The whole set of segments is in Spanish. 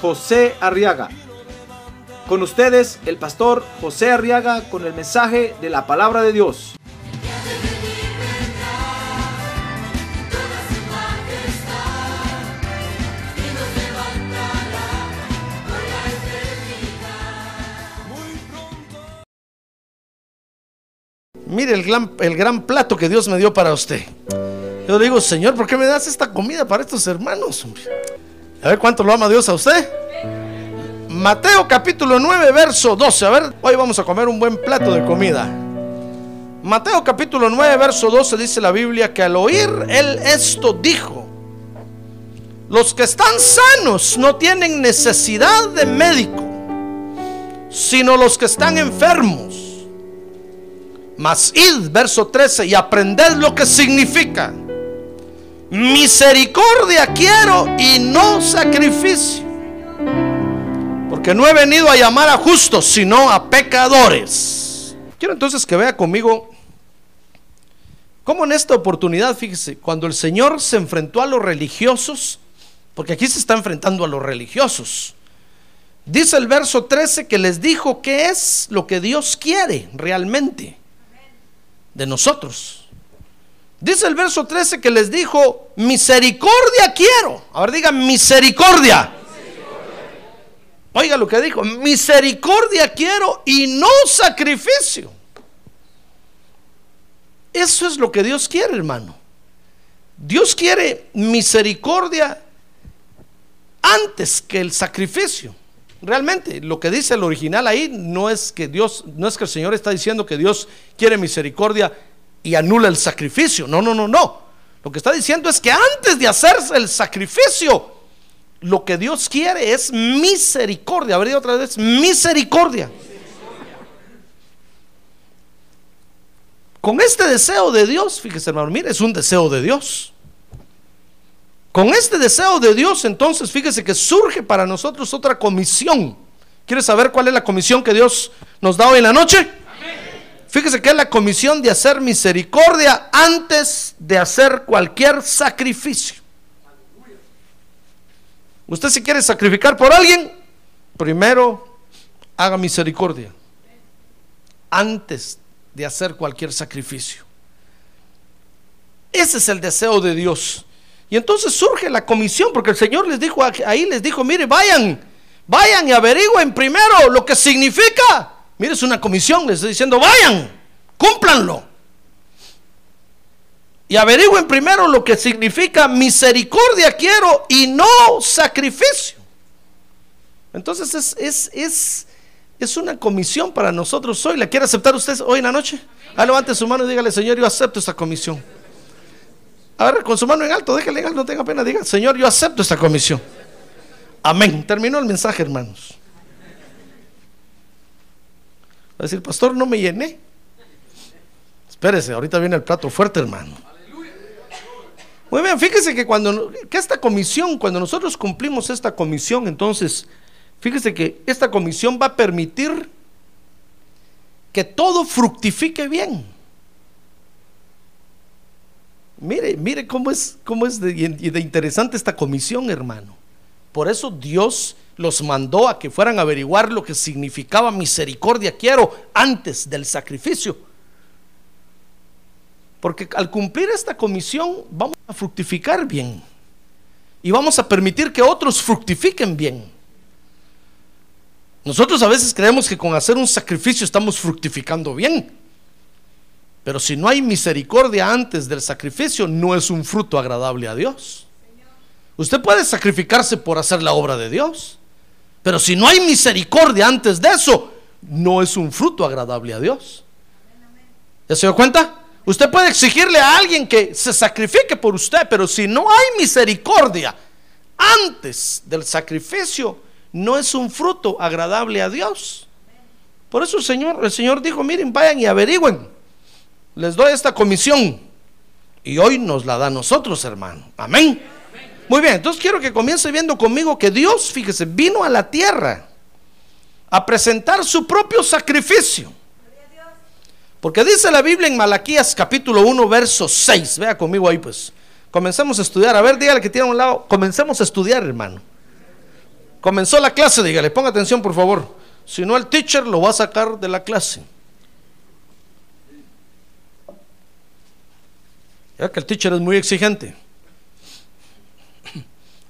José Arriaga. Con ustedes, el pastor José Arriaga con el mensaje de la palabra de Dios. Mire el gran, el gran plato que Dios me dio para usted. Yo le digo, Señor, ¿por qué me das esta comida para estos hermanos? A ver cuánto lo ama Dios a usted. Mateo capítulo 9, verso 12. A ver, hoy vamos a comer un buen plato de comida. Mateo capítulo 9, verso 12 dice la Biblia que al oír él esto dijo, los que están sanos no tienen necesidad de médico, sino los que están enfermos. Mas id, verso 13, y aprended lo que significa. Misericordia quiero y no sacrificio. Porque no he venido a llamar a justos, sino a pecadores. Quiero entonces que vea conmigo cómo en esta oportunidad, fíjese, cuando el Señor se enfrentó a los religiosos, porque aquí se está enfrentando a los religiosos, dice el verso 13 que les dijo qué es lo que Dios quiere realmente de nosotros. Dice el verso 13 que les dijo, misericordia quiero. A ver, diga misericordia. Oiga lo que dijo, misericordia quiero y no sacrificio. Eso es lo que Dios quiere, hermano. Dios quiere misericordia antes que el sacrificio. Realmente, lo que dice el original ahí no es que Dios, no es que el Señor está diciendo que Dios quiere misericordia y anula el sacrificio. No, no, no, no. Lo que está diciendo es que antes de hacerse el sacrificio, lo que Dios quiere es misericordia. A ver, otra vez, misericordia. Con este deseo de Dios, fíjese hermano, mire, es un deseo de Dios. Con este deseo de Dios, entonces, fíjese que surge para nosotros otra comisión. ¿Quiere saber cuál es la comisión que Dios nos da hoy en la noche? Fíjese que es la comisión de hacer misericordia antes de hacer cualquier sacrificio. Usted si quiere sacrificar por alguien, primero haga misericordia antes de hacer cualquier sacrificio. Ese es el deseo de Dios. Y entonces surge la comisión, porque el Señor les dijo, ahí les dijo, mire, vayan, vayan y averigüen primero lo que significa. Mire, es una comisión, les estoy diciendo, vayan, cúmplanlo. Y averigüen primero lo que significa misericordia quiero y no sacrificio. Entonces es, es, es, es una comisión para nosotros hoy. ¿La quiere aceptar usted hoy en la noche? Ah, levante su mano y dígale, Señor, yo acepto esta comisión. A ver, con su mano en alto, déjale en alto, no tenga pena, diga, Señor, yo acepto esta comisión. Amén. Terminó el mensaje, hermanos. Va a decir, pastor, no me llené. Espérese, ahorita viene el plato fuerte, hermano. Muy bien, fíjese que cuando esta comisión, cuando nosotros cumplimos esta comisión, entonces, fíjese que esta comisión va a permitir que todo fructifique bien. Mire, mire cómo es, cómo es de interesante esta comisión, hermano. Por eso Dios los mandó a que fueran a averiguar lo que significaba misericordia quiero antes del sacrificio. Porque al cumplir esta comisión vamos a fructificar bien. Y vamos a permitir que otros fructifiquen bien. Nosotros a veces creemos que con hacer un sacrificio estamos fructificando bien. Pero si no hay misericordia antes del sacrificio, no es un fruto agradable a Dios. Usted puede sacrificarse por hacer la obra de Dios. Pero si no hay misericordia antes de eso, no es un fruto agradable a Dios. ¿Ya se dio cuenta? Usted puede exigirle a alguien que se sacrifique por usted, pero si no hay misericordia antes del sacrificio, no es un fruto agradable a Dios. Por eso el Señor, el Señor dijo, miren, vayan y averigüen. Les doy esta comisión. Y hoy nos la da a nosotros, hermano. Amén. Muy bien, entonces quiero que comience viendo conmigo que Dios, fíjese, vino a la tierra a presentar su propio sacrificio. Porque dice la Biblia en Malaquías capítulo 1, verso 6. Vea conmigo ahí, pues. Comencemos a estudiar. A ver, dígale que tiene a un lado. Comencemos a estudiar, hermano. Comenzó la clase, dígale, ponga atención, por favor. Si no, el teacher lo va a sacar de la clase. Ya que el teacher es muy exigente.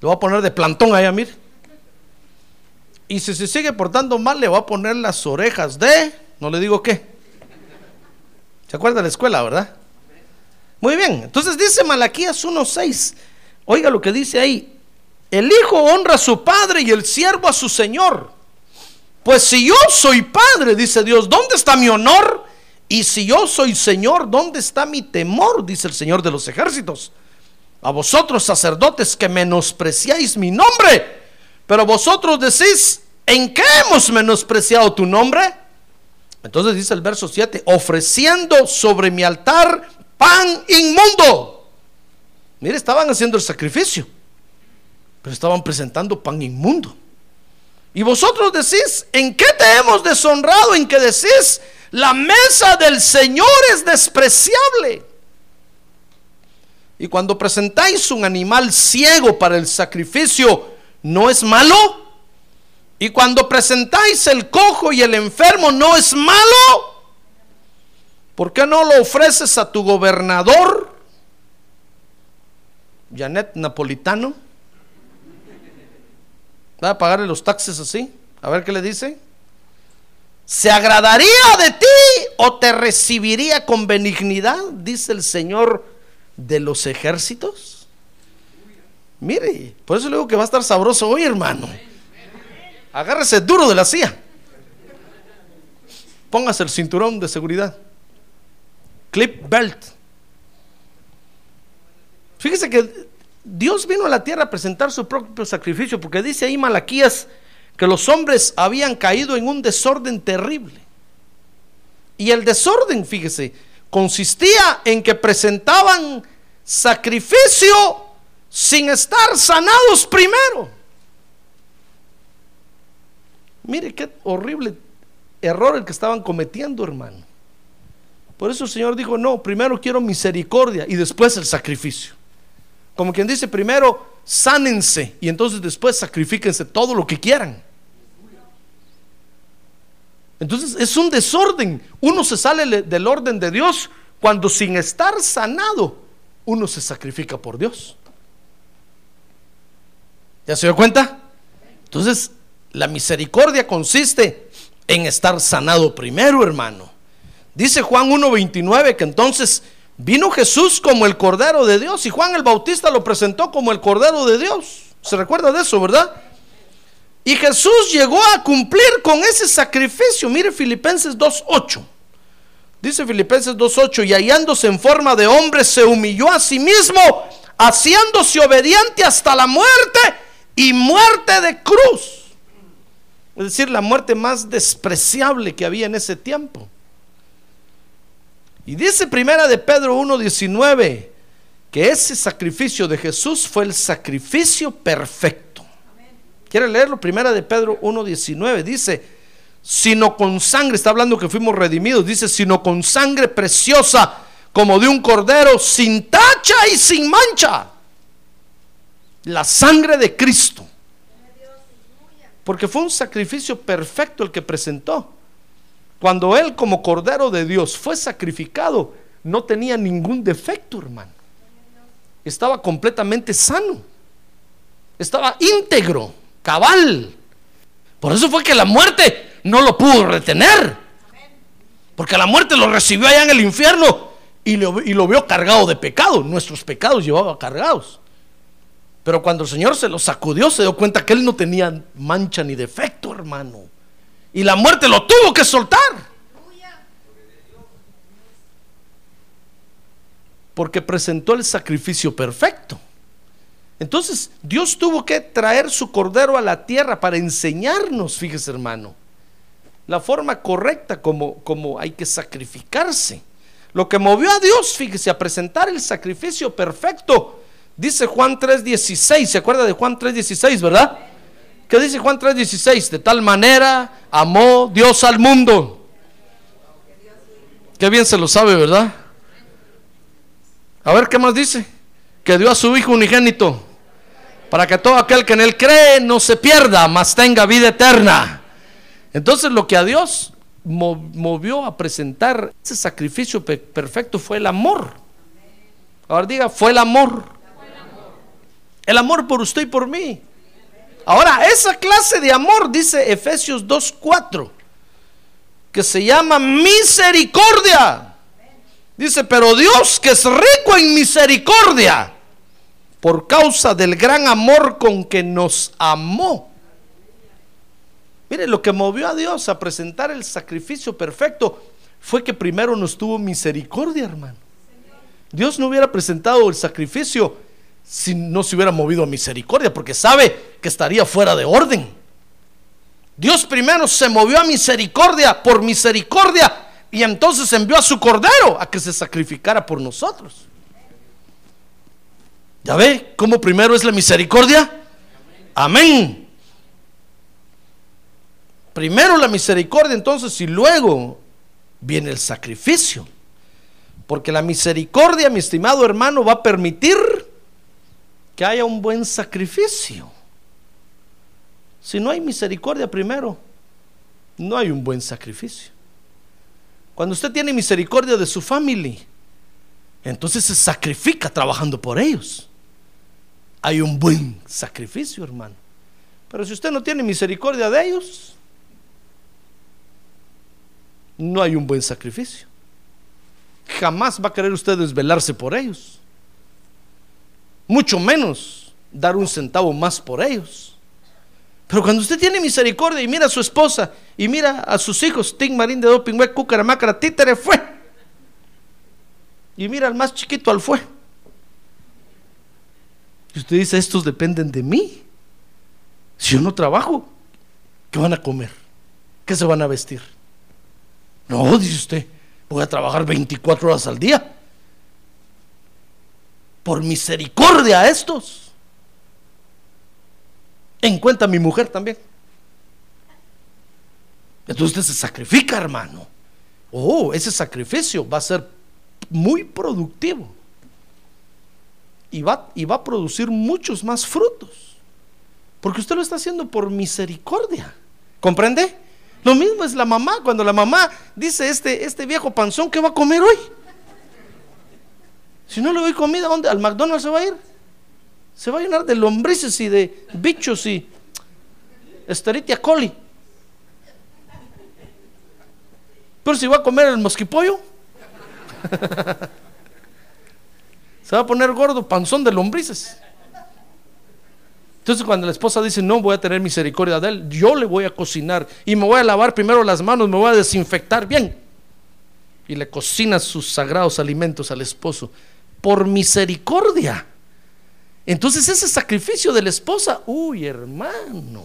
Lo va a poner de plantón allá, mire. Y si se sigue portando mal, le va a poner las orejas de, no le digo qué. ¿Se acuerda de la escuela, verdad? Muy bien, entonces dice Malaquías 1.6. Oiga lo que dice ahí. El hijo honra a su padre y el siervo a su señor. Pues si yo soy padre, dice Dios, ¿dónde está mi honor? Y si yo soy señor, ¿dónde está mi temor? Dice el Señor de los ejércitos. A vosotros sacerdotes que menospreciáis mi nombre pero vosotros decís, ¿en qué hemos menospreciado tu nombre? Entonces dice el verso 7, ofreciendo sobre mi altar pan inmundo. Mire, estaban haciendo el sacrificio, pero estaban presentando pan inmundo. Y vosotros decís, ¿en qué te hemos deshonrado? En que decís, la mesa del Señor es despreciable. Y cuando presentáis un animal ciego para el sacrificio, no es malo. Y cuando presentáis el cojo y el enfermo, no es malo. ¿Por qué no lo ofreces a tu gobernador, Janet Napolitano? ¿Va a pagarle los taxes así? A ver qué le dice. ¿Se agradaría de ti o te recibiría con benignidad? Dice el Señor de los ejércitos. Mire, por eso le digo que va a estar sabroso hoy, hermano. Agárrese duro de la silla. Póngase el cinturón de seguridad. Clip belt. Fíjese que Dios vino a la tierra a presentar su propio sacrificio, porque dice ahí Malaquías que los hombres habían caído en un desorden terrible. Y el desorden, fíjese, consistía en que presentaban sacrificio sin estar sanados primero. Mire qué horrible error el que estaban cometiendo, hermano. Por eso el Señor dijo, no, primero quiero misericordia y después el sacrificio. Como quien dice, primero sánense y entonces después sacrifíquense todo lo que quieran. Entonces es un desorden. Uno se sale del orden de Dios cuando sin estar sanado uno se sacrifica por Dios. ¿Ya se dio cuenta? Entonces, la misericordia consiste en estar sanado primero, hermano. Dice Juan 1.29 que entonces vino Jesús como el Cordero de Dios y Juan el Bautista lo presentó como el Cordero de Dios. ¿Se recuerda de eso, verdad? Y Jesús llegó a cumplir con ese sacrificio. Mire Filipenses 2.8. Dice Filipenses 2.8, y hallándose en forma de hombre, se humilló a sí mismo, haciéndose obediente hasta la muerte y muerte de cruz. Es decir, la muerte más despreciable que había en ese tiempo. Y dice primera de Pedro 1:19 que ese sacrificio de Jesús fue el sacrificio perfecto. ¿Quiere leerlo? Primera de Pedro 1:19 dice, sino con sangre, está hablando que fuimos redimidos, dice, sino con sangre preciosa como de un cordero sin tacha y sin mancha la sangre de Cristo. Porque fue un sacrificio perfecto el que presentó. Cuando Él como Cordero de Dios fue sacrificado, no tenía ningún defecto, hermano. Estaba completamente sano. Estaba íntegro, cabal. Por eso fue que la muerte no lo pudo retener. Porque la muerte lo recibió allá en el infierno y lo, y lo vio cargado de pecado. Nuestros pecados llevaba cargados. Pero cuando el Señor se lo sacudió, se dio cuenta que él no tenía mancha ni defecto, hermano. Y la muerte lo tuvo que soltar. Porque presentó el sacrificio perfecto. Entonces, Dios tuvo que traer su cordero a la tierra para enseñarnos, fíjese hermano, la forma correcta como, como hay que sacrificarse. Lo que movió a Dios, fíjese, a presentar el sacrificio perfecto. Dice Juan 3:16, ¿se acuerda de Juan 3:16, verdad? ¿Qué dice Juan 3:16? De tal manera amó Dios al mundo. Qué bien se lo sabe, ¿verdad? A ver, ¿qué más dice? Que dio a su Hijo unigénito para que todo aquel que en él cree no se pierda, mas tenga vida eterna. Entonces lo que a Dios movió a presentar ese sacrificio perfecto fue el amor. Ahora diga, fue el amor. El amor por usted y por mí. Ahora, esa clase de amor, dice Efesios 2.4, que se llama misericordia. Dice, pero Dios que es rico en misericordia, por causa del gran amor con que nos amó. Mire, lo que movió a Dios a presentar el sacrificio perfecto fue que primero nos tuvo misericordia, hermano. Dios no hubiera presentado el sacrificio si no se hubiera movido a misericordia, porque sabe que estaría fuera de orden. Dios primero se movió a misericordia por misericordia y entonces envió a su cordero a que se sacrificara por nosotros. ¿Ya ve cómo primero es la misericordia? Amén. Primero la misericordia entonces y luego viene el sacrificio. Porque la misericordia, mi estimado hermano, va a permitir que haya un buen sacrificio. Si no hay misericordia primero, no hay un buen sacrificio. Cuando usted tiene misericordia de su familia, entonces se sacrifica trabajando por ellos. Hay un buen sacrificio, hermano. Pero si usted no tiene misericordia de ellos, no hay un buen sacrificio. Jamás va a querer usted desvelarse por ellos mucho menos dar un centavo más por ellos. Pero cuando usted tiene misericordia y mira a su esposa y mira a sus hijos, Ting, Marín de Doping, Cucaramácara, Títere, fue. Y mira al más chiquito, al fue. Y usted dice, estos dependen de mí. Si yo no trabajo, ¿qué van a comer? ¿Qué se van a vestir? No, dice usted, voy a trabajar 24 horas al día por misericordia a estos. En cuenta mi mujer también. Entonces usted se sacrifica, hermano. Oh, ese sacrificio va a ser muy productivo. Y va, y va a producir muchos más frutos. Porque usted lo está haciendo por misericordia. ¿Comprende? Lo mismo es la mamá. Cuando la mamá dice, este, este viejo panzón, ¿qué va a comer hoy? Si no le doy comida, ¿dónde? ¿Al McDonald's se va a ir? Se va a llenar de lombrices y de bichos y Esteritia coli. Pero si va a comer el mosquipollo, se va a poner gordo, panzón de lombrices. Entonces cuando la esposa dice, no voy a tener misericordia de él, yo le voy a cocinar y me voy a lavar primero las manos, me voy a desinfectar bien. Y le cocina sus sagrados alimentos al esposo por misericordia. Entonces ese sacrificio de la esposa, uy hermano,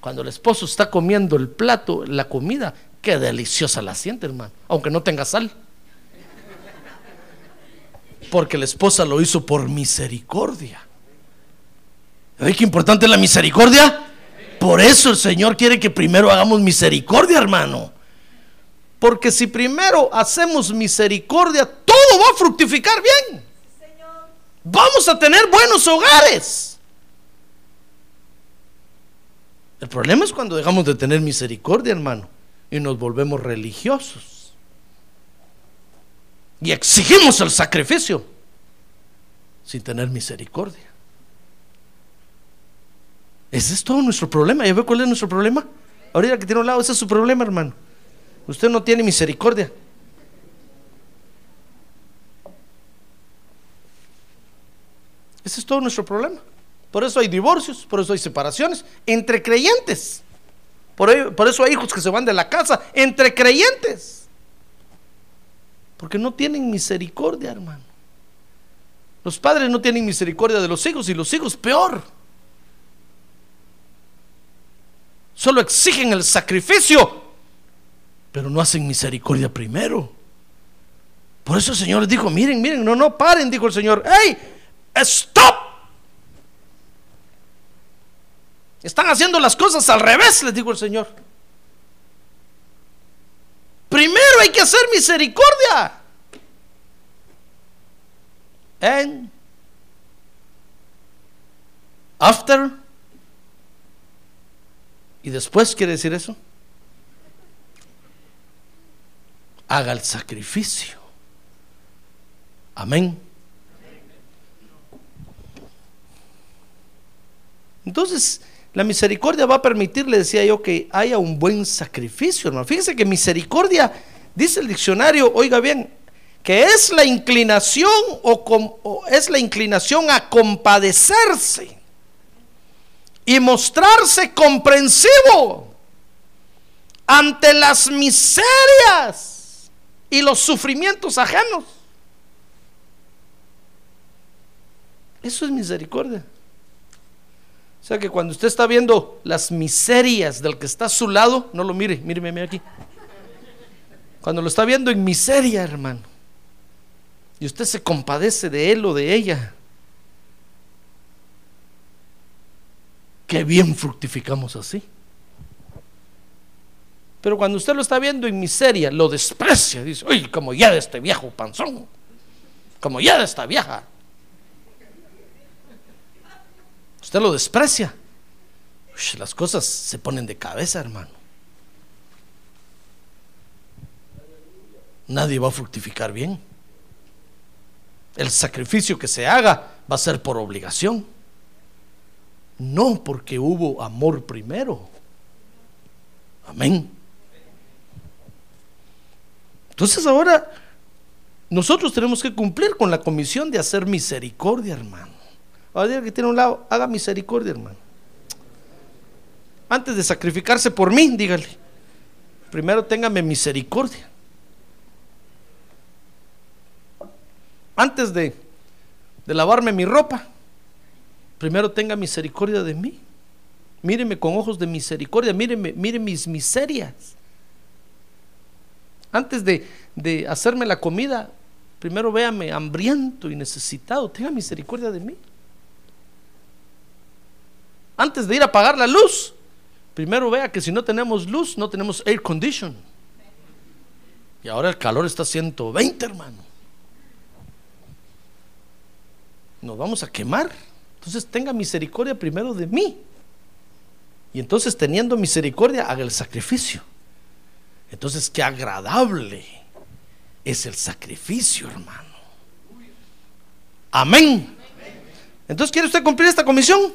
cuando el esposo está comiendo el plato, la comida, qué deliciosa la siente hermano, aunque no tenga sal. Porque la esposa lo hizo por misericordia. ¿Ve qué importante es la misericordia? Por eso el Señor quiere que primero hagamos misericordia, hermano. Porque si primero hacemos misericordia, todo va a fructificar bien. Vamos a tener buenos hogares. El problema es cuando dejamos de tener misericordia, hermano, y nos volvemos religiosos. Y exigimos el sacrificio sin tener misericordia. Ese es todo nuestro problema. ¿Ya ve cuál es nuestro problema? Ahorita que tiene un lado, ese es su problema, hermano. Usted no tiene misericordia. Ese es todo nuestro problema. Por eso hay divorcios, por eso hay separaciones entre creyentes. Por, por, eso hay hijos que se van de la casa entre creyentes. Porque no tienen misericordia, hermano. Los padres no tienen misericordia de los hijos y los hijos peor. Solo exigen el sacrificio, pero no hacen misericordia primero. Por eso el Señor les dijo, miren, miren, no, no, paren, dijo el Señor, hey, stop. Están haciendo las cosas al revés, les dijo el Señor. Primero hay que hacer misericordia. And after y después quiere decir eso. Haga el sacrificio. Amén. Entonces, la misericordia va a permitirle, decía yo, que haya un buen sacrificio, hermano. Fíjese que misericordia, dice el diccionario, oiga bien, que es la inclinación o, o es la inclinación a compadecerse y mostrarse comprensivo ante las miserias y los sufrimientos ajenos. Eso es misericordia. O sea que cuando usted está viendo las miserias del que está a su lado, no lo mire, míreme aquí. Cuando lo está viendo en miseria, hermano, y usted se compadece de él o de ella, qué bien fructificamos así. Pero cuando usted lo está viendo en miseria, lo desprecia, dice, uy, como ya de este viejo panzón, como ya de esta vieja. Usted lo desprecia. las cosas se ponen de cabeza, hermano. Nadie va a fructificar bien. El sacrificio que se haga va a ser por obligación. No porque hubo amor primero. Amén. Entonces ahora nosotros tenemos que cumplir con la comisión de hacer misericordia, hermano. Ahora que tiene un lado, haga misericordia, hermano. Antes de sacrificarse por mí, dígale. Primero téngame misericordia. Antes de, lavarme mi ropa, primero tenga misericordia de mí. Míreme con ojos de misericordia, míreme, mire mis miserias. Antes de hacerme la comida, primero véame hambriento y necesitado. Tenga misericordia de mí antes de ir a apagar la luz, primero vea que si no tenemos luz, no tenemos air condition. Y ahora el calor está 120, hermano. Nos vamos a quemar. Entonces tenga misericordia primero de mí. Y entonces teniendo misericordia, haga el sacrificio. Entonces, qué agradable es el sacrificio, hermano. Amén. Entonces, ¿quiere usted cumplir esta comisión?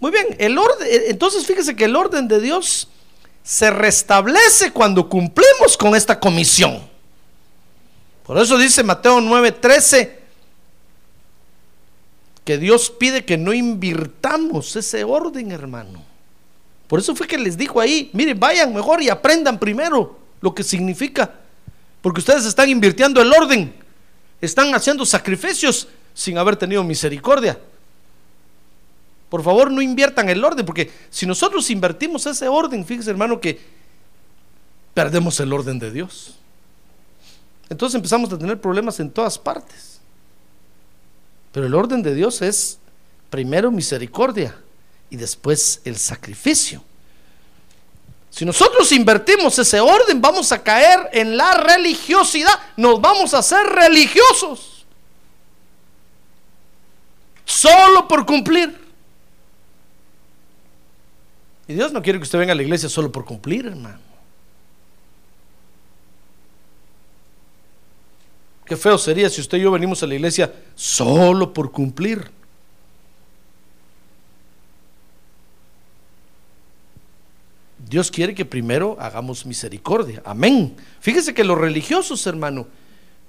Muy bien, el orden, eh, entonces fíjese que el orden de Dios se restablece cuando cumplimos con esta comisión. Por eso dice Mateo 9:13 que Dios pide que no invirtamos ese orden, hermano. Por eso fue que les dijo ahí, miren, vayan mejor y aprendan primero lo que significa. Porque ustedes están invirtiendo el orden, están haciendo sacrificios sin haber tenido misericordia. Por favor, no inviertan el orden, porque si nosotros invertimos ese orden, fíjese hermano que perdemos el orden de Dios. Entonces empezamos a tener problemas en todas partes. Pero el orden de Dios es primero misericordia y después el sacrificio. Si nosotros invertimos ese orden, vamos a caer en la religiosidad, nos vamos a hacer religiosos. Solo por cumplir. Y Dios no quiere que usted venga a la iglesia solo por cumplir, hermano. Qué feo sería si usted y yo venimos a la iglesia solo por cumplir. Dios quiere que primero hagamos misericordia. Amén. Fíjese que los religiosos, hermano,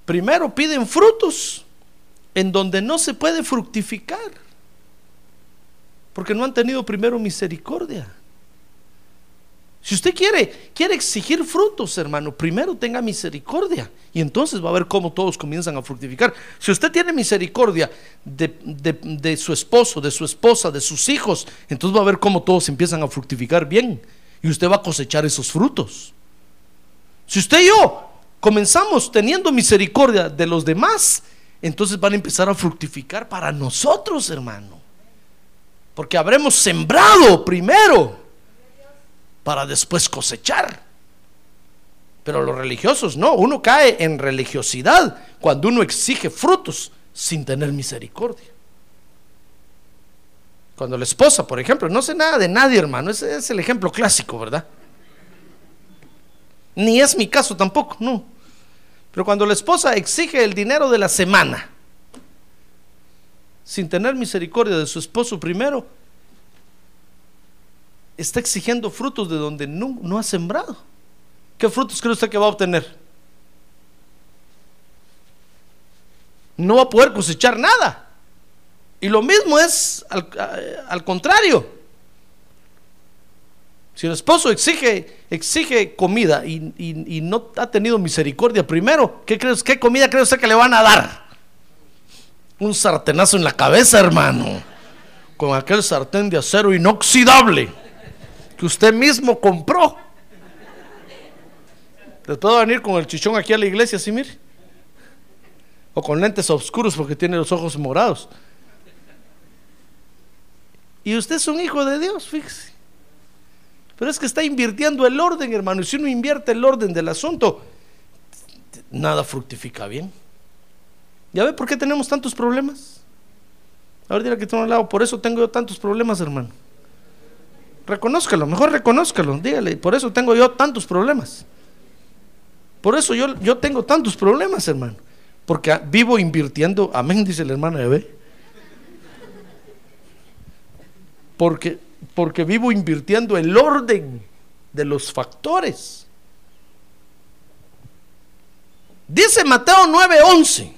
primero piden frutos en donde no se puede fructificar. Porque no han tenido primero misericordia. Si usted quiere, quiere exigir frutos, hermano, primero tenga misericordia. Y entonces va a ver cómo todos comienzan a fructificar. Si usted tiene misericordia de, de, su esposo, de su esposa, de sus hijos, entonces va a ver cómo todos empiezan a fructificar bien. Y usted va a cosechar esos frutos. Si usted y yo comenzamos teniendo misericordia de los demás, entonces van a empezar a fructificar para nosotros, hermano. Porque habremos sembrado primero para después cosechar. Pero los religiosos no, uno cae en religiosidad cuando uno exige frutos sin tener misericordia. Cuando la esposa, por ejemplo, no sé nada de nadie, hermano, ese es el ejemplo clásico, ¿verdad? Ni es mi caso tampoco, no. Pero cuando la esposa exige el dinero de la semana, sin tener misericordia de su esposo primero, está exigiendo frutos de donde no, ha sembrado. ¿Qué frutos cree usted que va a obtener? No va a poder cosechar nada. Y lo mismo es al, contrario. Si el esposo exige, exige comida y, no ha tenido misericordia primero, ¿qué, crees, ¿qué comida cree usted que le van a dar? Un sartenazo en la cabeza, hermano. Con aquel sartén de acero inoxidable que usted mismo compró. Después va a venir con el chichón aquí a la iglesia, así mire. O con lentes oscuros porque tiene los ojos morados. Y usted es un hijo de Dios, fíjese. Pero es que está invirtiendo el orden, hermano. Y si uno invierte el orden del asunto, nada fructifica bien. ¿Ya ve por qué tenemos tantos problemas? A ver, dirá que tengo al lado, por eso tengo yo tantos problemas, hermano. Reconózcalo, mejor reconózcalo, dígale, por eso tengo yo tantos problemas. Por eso yo, yo tengo tantos problemas, hermano. Porque vivo invirtiendo, amén, dice la hermana Eve. Porque, porque vivo invirtiendo el orden de los factores. Dice Mateo 9:11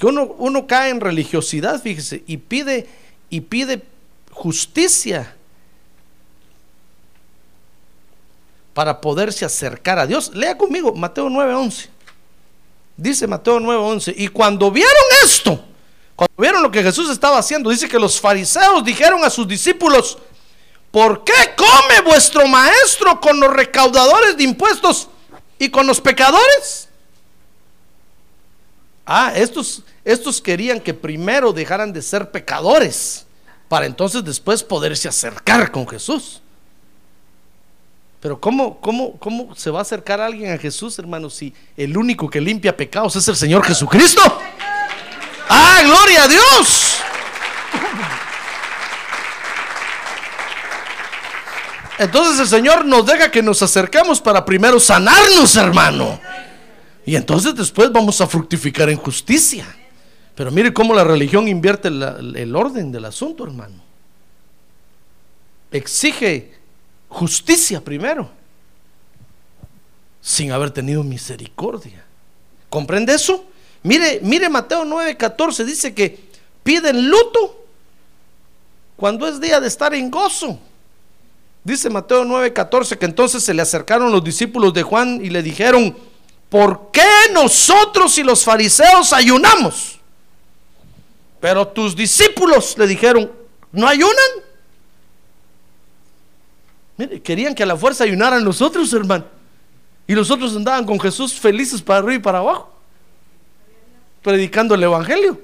que uno, uno cae en religiosidad, fíjese, y pide, y pide justicia para poderse acercar a Dios. Lea conmigo Mateo 9:11. Dice Mateo 9:11, y cuando vieron esto, cuando vieron lo que Jesús estaba haciendo, dice que los fariseos dijeron a sus discípulos, ¿por qué come vuestro maestro con los recaudadores de impuestos y con los pecadores? Ah, estos, estos querían que primero dejaran de ser pecadores para entonces después poderse acercar con Jesús. Pero ¿cómo, cómo, ¿cómo se va a acercar alguien a Jesús, hermano, si el único que limpia pecados es el Señor Jesucristo? ¡Ah, gloria a Dios! Entonces el Señor nos deja que nos acercamos para primero sanarnos, hermano. Y entonces después vamos a fructificar en justicia. Pero mire cómo la religión invierte el orden del asunto, hermano. Exige justicia primero, sin haber tenido misericordia. ¿Comprende eso? Mire, mire Mateo 9:14, dice que piden luto cuando es día de estar en gozo. Dice Mateo 9:14 que entonces se le acercaron los discípulos de Juan y le dijeron, ¿por qué nosotros y los fariseos ayunamos? Pero tus discípulos le dijeron, ¿no ayunan? Querían que a la fuerza ayunaran los otros, hermano. Y los otros andaban con Jesús felices para arriba y para abajo, predicando el Evangelio.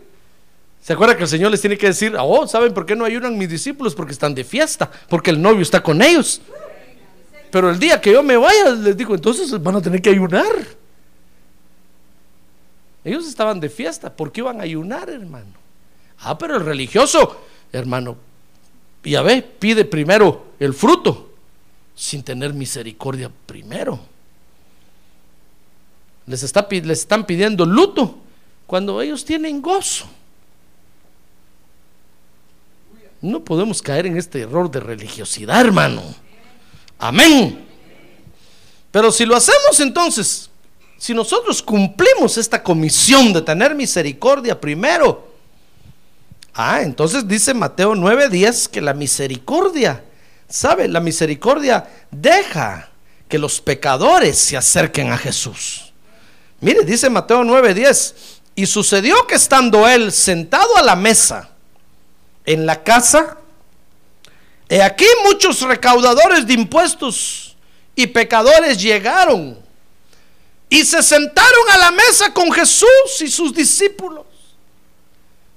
¿Se acuerda que el Señor les tiene que decir, oh, ¿saben por qué no ayunan mis discípulos? Porque están de fiesta, porque el novio está con ellos. Pero el día que yo me vaya, les digo, entonces van a tener que ayunar. Ellos estaban de fiesta, ¿por qué iban a ayunar, hermano? Ah, pero el religioso, hermano, ya ve, pide primero el fruto sin tener misericordia primero. Les, está, les están pidiendo luto cuando ellos tienen gozo. No podemos caer en este error de religiosidad, hermano. Amén. Pero si lo hacemos entonces, si nosotros cumplimos esta comisión de tener misericordia primero, ah, entonces dice Mateo 9:10 que la misericordia ¿Sabe? La misericordia deja que los pecadores se acerquen a Jesús. Mire, dice Mateo 9:10, y sucedió que estando él sentado a la mesa en la casa, he aquí muchos recaudadores de impuestos y pecadores llegaron y se sentaron a la mesa con Jesús y sus discípulos.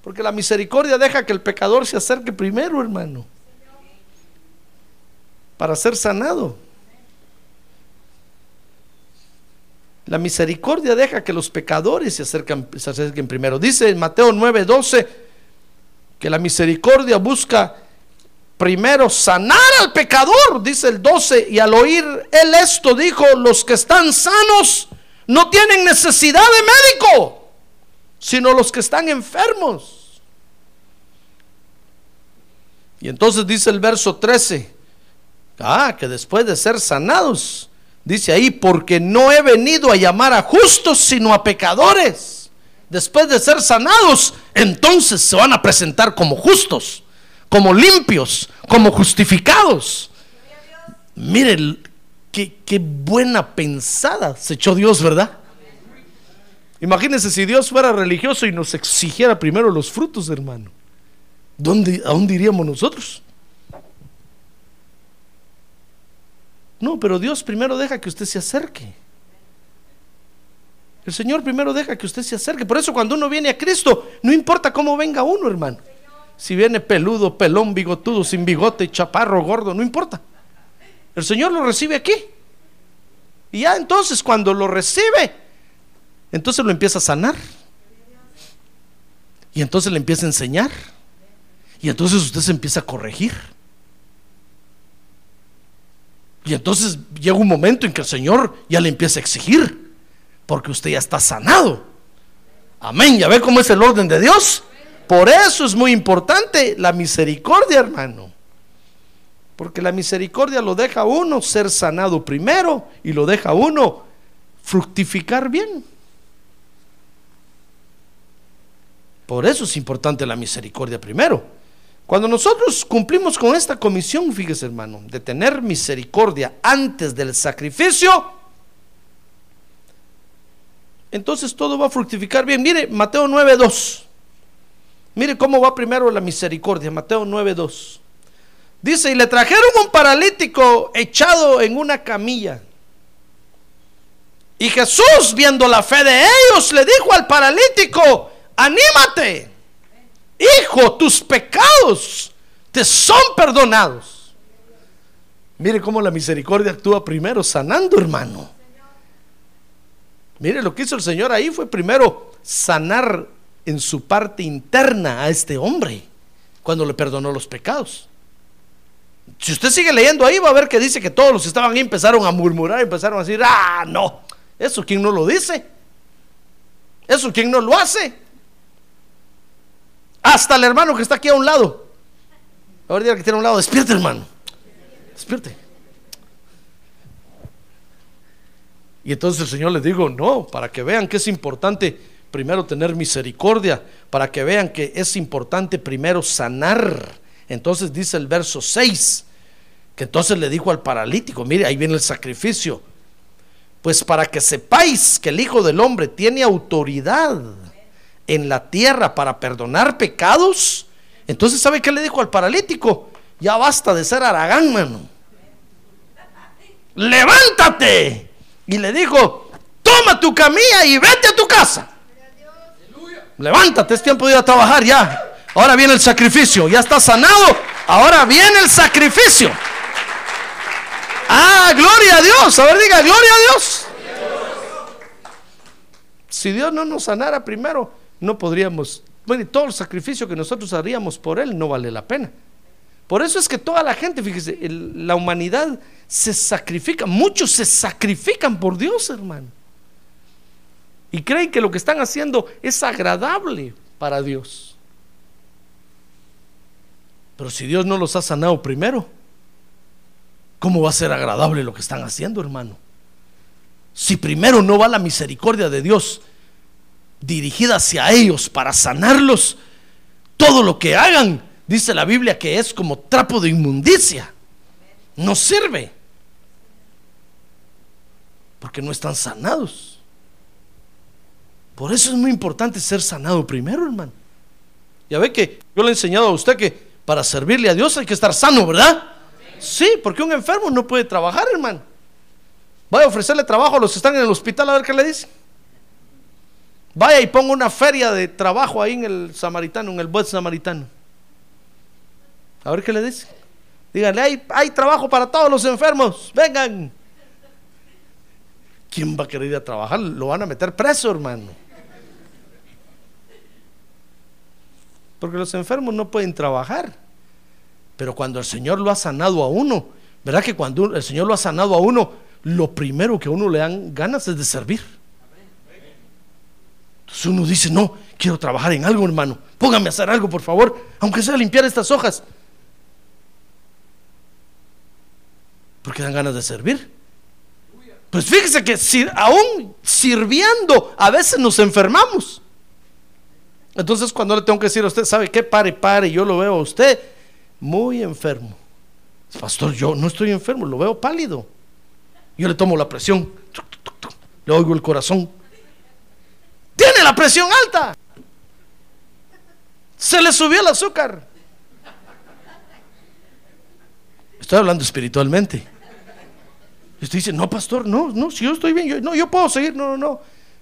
Porque la misericordia deja que el pecador se acerque primero, hermano, para ser sanado. La misericordia deja que los pecadores se acerquen, se acerquen primero. Dice en Mateo 9:12 que la misericordia busca primero sanar al pecador, dice el 12, y al oír él esto dijo, los que están sanos no tienen necesidad de médico, sino los que están enfermos. Y entonces dice el verso 13, ah, que después de ser sanados, dice ahí, porque no he venido a llamar a justos, sino a pecadores. Después de ser sanados, entonces se van a presentar como justos, como limpios, como justificados. Miren qué, buena pensada se echó Dios, ¿verdad? Imagínense si Dios fuera religioso y nos exigiera primero los frutos, hermano. ¿Dónde, ¿A dónde iríamos nosotros? No, pero Dios primero deja que usted se acerque. El Señor primero deja que usted se acerque. Por eso cuando uno viene a Cristo, no importa cómo venga uno, hermano. Si viene peludo, pelón, bigotudo, sin bigote, chaparro, gordo, no importa. El Señor lo recibe aquí. Y ya entonces cuando lo recibe, entonces lo empieza a sanar. Y entonces le empieza a enseñar. Y entonces usted se empieza a corregir. Y entonces llega un momento en que el Señor ya le empieza a exigir, porque usted ya está sanado. Amén, ya ve cómo es el orden de Dios. Por eso es muy importante la misericordia, hermano. Porque la misericordia lo deja uno ser sanado primero y lo deja uno fructificar bien. Por eso es importante la misericordia primero. Cuando nosotros cumplimos con esta comisión, fíjese hermano, de tener misericordia antes del sacrificio, entonces todo va a fructificar bien. Mire, Mateo 9.2. Mire cómo va primero la misericordia. Mateo 9.2. Dice, y le trajeron un paralítico echado en una camilla. Y Jesús, viendo la fe de ellos, le dijo al paralítico, anímate hijo, tus pecados te son perdonados. Mire cómo la misericordia actúa primero sanando, hermano. Mire lo que hizo el Señor ahí fue primero sanar en su parte interna a este hombre cuando le perdonó los pecados. Si usted sigue leyendo ahí va a ver que dice que todos los que estaban ahí empezaron a murmurar, empezaron a decir, ah, no, eso quién no lo dice, eso quién no lo hace. Hasta el hermano que está aquí a un lado. Ahora que tiene a un lado, despierte hermano. Despierte. Y entonces el Señor le digo, no, para que vean que es importante primero tener misericordia, para que vean que es importante primero sanar. Entonces dice el verso 6, que entonces le dijo al paralítico, mire, ahí viene el sacrificio. Pues para que sepáis que el Hijo del Hombre tiene autoridad en la tierra para perdonar pecados. Entonces, ¿sabe qué le dijo al paralítico? Ya basta de ser aragán, mano. Levántate. Y le dijo, toma tu camilla y vete a tu casa. Levántate, es tiempo de ir a trabajar ya. Ahora viene el sacrificio, ya está sanado. Ahora viene el sacrificio. Ah, gloria a Dios. A ver, diga, gloria a Dios. Si Dios no nos sanara primero, no podríamos, bueno, todo el sacrificio que nosotros haríamos por Él no vale la pena. Por eso es que toda la gente, fíjese, la humanidad se sacrifica, muchos se sacrifican por Dios, hermano. Y creen que lo que están haciendo es agradable para Dios. Pero si Dios no los ha sanado primero, ¿cómo va a ser agradable lo que están haciendo, hermano? Si primero no va la misericordia de Dios dirigida hacia ellos para sanarlos, todo lo que hagan, dice la Biblia que es como trapo de inmundicia. No sirve. Porque no están sanados. Por eso es muy importante ser sanado primero, hermano. Ya ve que yo le he enseñado a usted que para servirle a Dios hay que estar sano, ¿verdad? Sí, porque un enfermo no puede trabajar, hermano. Vaya a ofrecerle trabajo a los que están en el hospital a ver qué le dice. Vaya y ponga una feria de trabajo ahí en el samaritano, en el buen samaritano. A ver qué le dice. Díganle, hay, hay trabajo para todos los enfermos, vengan. ¿Quién va a querer ir a trabajar? Lo van a meter preso, hermano. Porque los enfermos no pueden trabajar. Pero cuando el Señor lo ha sanado a uno, ¿verdad que cuando el Señor lo ha sanado a uno, lo primero que a uno le dan ganas es de servir? Entonces uno dice, no, quiero trabajar en algo, hermano. Póngame a hacer algo, por favor, aunque sea limpiar estas hojas. Porque dan ganas de servir. Pues fíjese que aún sirviendo, a veces nos enfermamos. Entonces cuando le tengo que decir a usted, ¿sabe qué? Pare, pare, yo lo veo a usted muy enfermo. Pastor, yo no estoy enfermo, lo veo pálido. Yo le tomo la presión, le oigo el corazón. Tiene la presión alta. Se le subió el azúcar. Estoy hablando espiritualmente. Usted dice, no, pastor, no, no, si yo estoy bien, no, yo puedo seguir, no, no, no.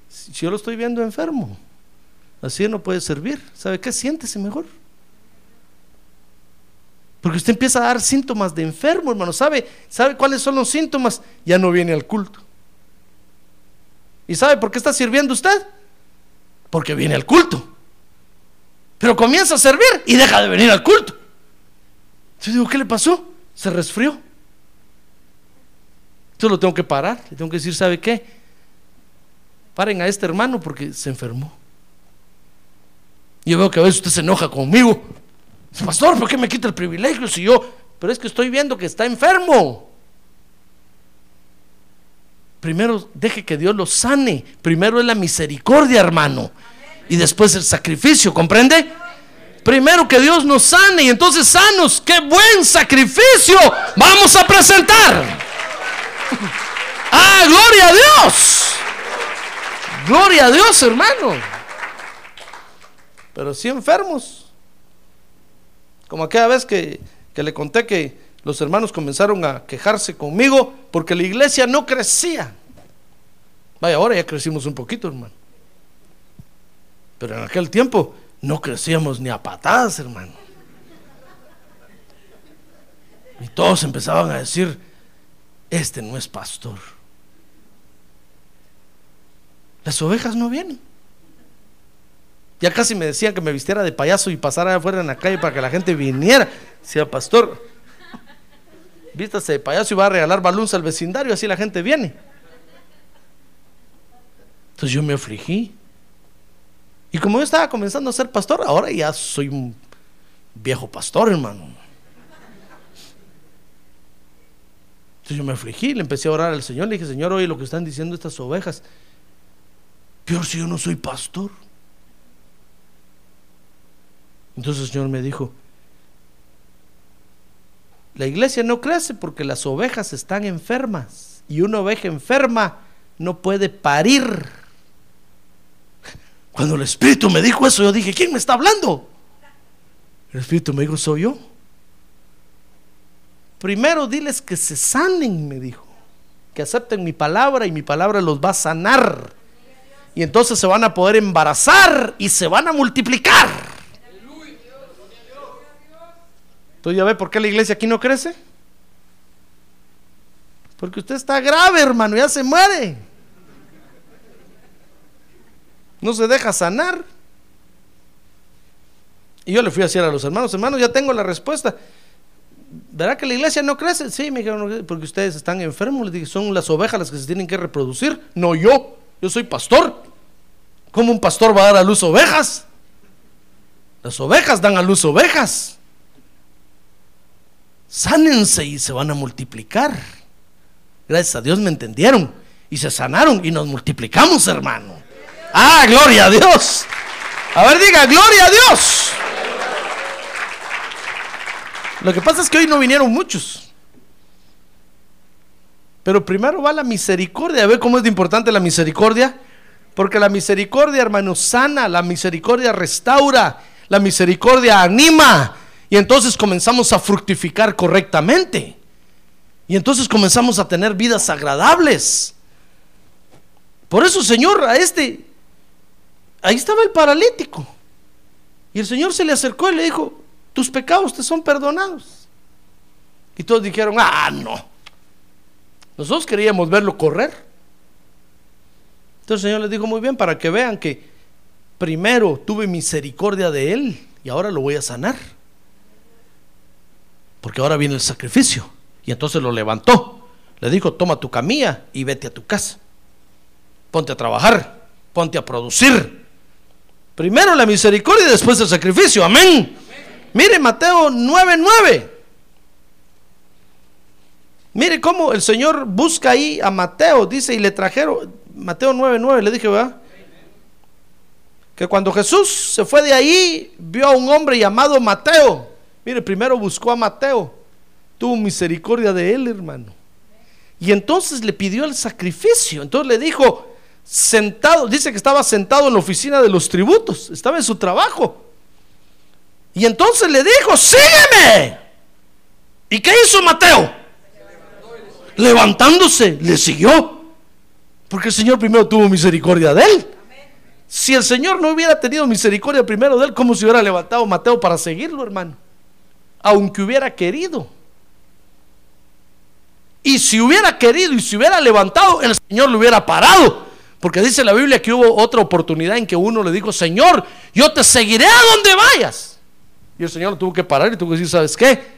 Si yo lo estoy viendo enfermo. Así no puede servir. ¿Sabe qué? Siéntese mejor. Porque usted empieza a dar síntomas de enfermo, hermano. ¿Sabe, ¿Sabe cuáles son los síntomas? Ya no viene al culto. ¿Y sabe por qué está sirviendo usted? Porque viene al culto. Pero comienza a servir y deja de venir al culto. Yo digo, ¿qué le pasó? Se resfrió. Yo lo tengo que parar. Le tengo que decir, ¿sabe qué? Paren a este hermano porque se enfermó. Yo veo que a veces usted se enoja conmigo. Pastor, ¿por qué me quita el privilegio si yo? Pero es que estoy viendo que está enfermo. Primero deje que Dios lo sane. Primero es la misericordia, hermano. Y después el sacrificio, ¿comprende? Primero que Dios nos sane y entonces sanos. ¡Qué buen sacrificio vamos a presentar! ¡Ah, gloria a Dios! Gloria a Dios, hermano pero sí enfermos. Como aquella vez que, que le conté que los hermanos comenzaron a quejarse conmigo porque la iglesia no crecía. Vaya, ahora ya crecimos un poquito, hermano. Pero en aquel tiempo no crecíamos ni a patadas, hermano. Y todos empezaban a decir, este no es pastor. Las ovejas no vienen. Ya casi me decían que me vistiera de payaso y pasara afuera en la calle para que la gente viniera. Decía, pastor, vístase de payaso y va a regalar baluns al vecindario, así la gente viene. Entonces yo me afligí. Y como yo estaba comenzando a ser pastor, ahora ya soy un viejo pastor, hermano. Entonces yo me afligí, le empecé a orar al Señor, le dije, Señor, oye lo que están diciendo estas ovejas. Peor si yo no soy pastor. Entonces el Señor me dijo, la iglesia no crece porque las ovejas están enfermas y una oveja enferma no puede parir. Cuando el Espíritu me dijo eso, yo dije, ¿quién me está hablando? El Espíritu me dijo, soy yo. Primero diles que se sanen, me dijo, que acepten mi palabra y mi palabra los va a sanar. Y entonces se van a poder embarazar y se van a multiplicar. Entonces ya ve por qué la iglesia aquí no crece. Porque usted está grave, hermano, ya se muere. No se deja sanar. Y yo le fui a decir a los hermanos, hermanos, ya tengo la respuesta. ¿Verdad que la iglesia no crece? Sí, me dijeron, porque ustedes están enfermos. Les dije, son las ovejas las que se tienen que reproducir, no yo. Yo soy pastor. ¿Cómo un pastor va a dar a luz ovejas? Las ovejas dan a luz ovejas sánense y se van a multiplicar. Gracias a Dios me entendieron y se sanaron y nos multiplicamos, hermano. Ah, gloria a Dios. A ver, diga, gloria a Dios. Lo que pasa es que hoy no vinieron muchos. Pero primero va la misericordia. A ver cómo es de importante la misericordia. Porque la misericordia, hermano, sana, la misericordia restaura, la misericordia anima. Y entonces comenzamos a fructificar correctamente. Y entonces comenzamos a tener vidas agradables. Por eso, Señor, a este, ahí estaba el paralítico. Y el Señor se le acercó y le dijo, tus pecados te son perdonados. Y todos dijeron, ah, no. Nosotros queríamos verlo correr. Entonces el Señor les dijo, muy bien, para que vean que primero tuve misericordia de él y ahora lo voy a sanar. Porque ahora viene el sacrificio. Y entonces lo levantó. Le dijo, toma tu camilla y vete a tu casa ponte a trabajar, ponte a producir. Primero la misericordia y después el sacrificio. Amén. Mire Mateo 9:9. Mire cómo el Señor busca ahí a Mateo, dice, y le trajeron, Mateo 9:9, le dije, ¿verdad? Que cuando Jesús se fue de ahí, vio a un hombre llamado Mateo. Mire, primero buscó a Mateo, tuvo misericordia de él, hermano. Y entonces le pidió el sacrificio. Entonces le dijo, sentado, dice que estaba sentado en la oficina de los tributos, estaba en su trabajo. Y entonces le dijo, sígueme. ¿Y qué hizo Mateo? Levantándose, le siguió. Porque el Señor primero tuvo misericordia de él. Si el Señor no hubiera tenido misericordia primero de él, ¿cómo se hubiera levantado Mateo para seguirlo, hermano? Aunque hubiera querido. Y si hubiera querido y se hubiera levantado, el Señor lo hubiera parado porque dice la Biblia que hubo otra oportunidad en que uno le dijo, Señor, yo te seguiré a donde vayas. Y el Señor tuvo que parar y tuvo que decir, ¿sabes qué?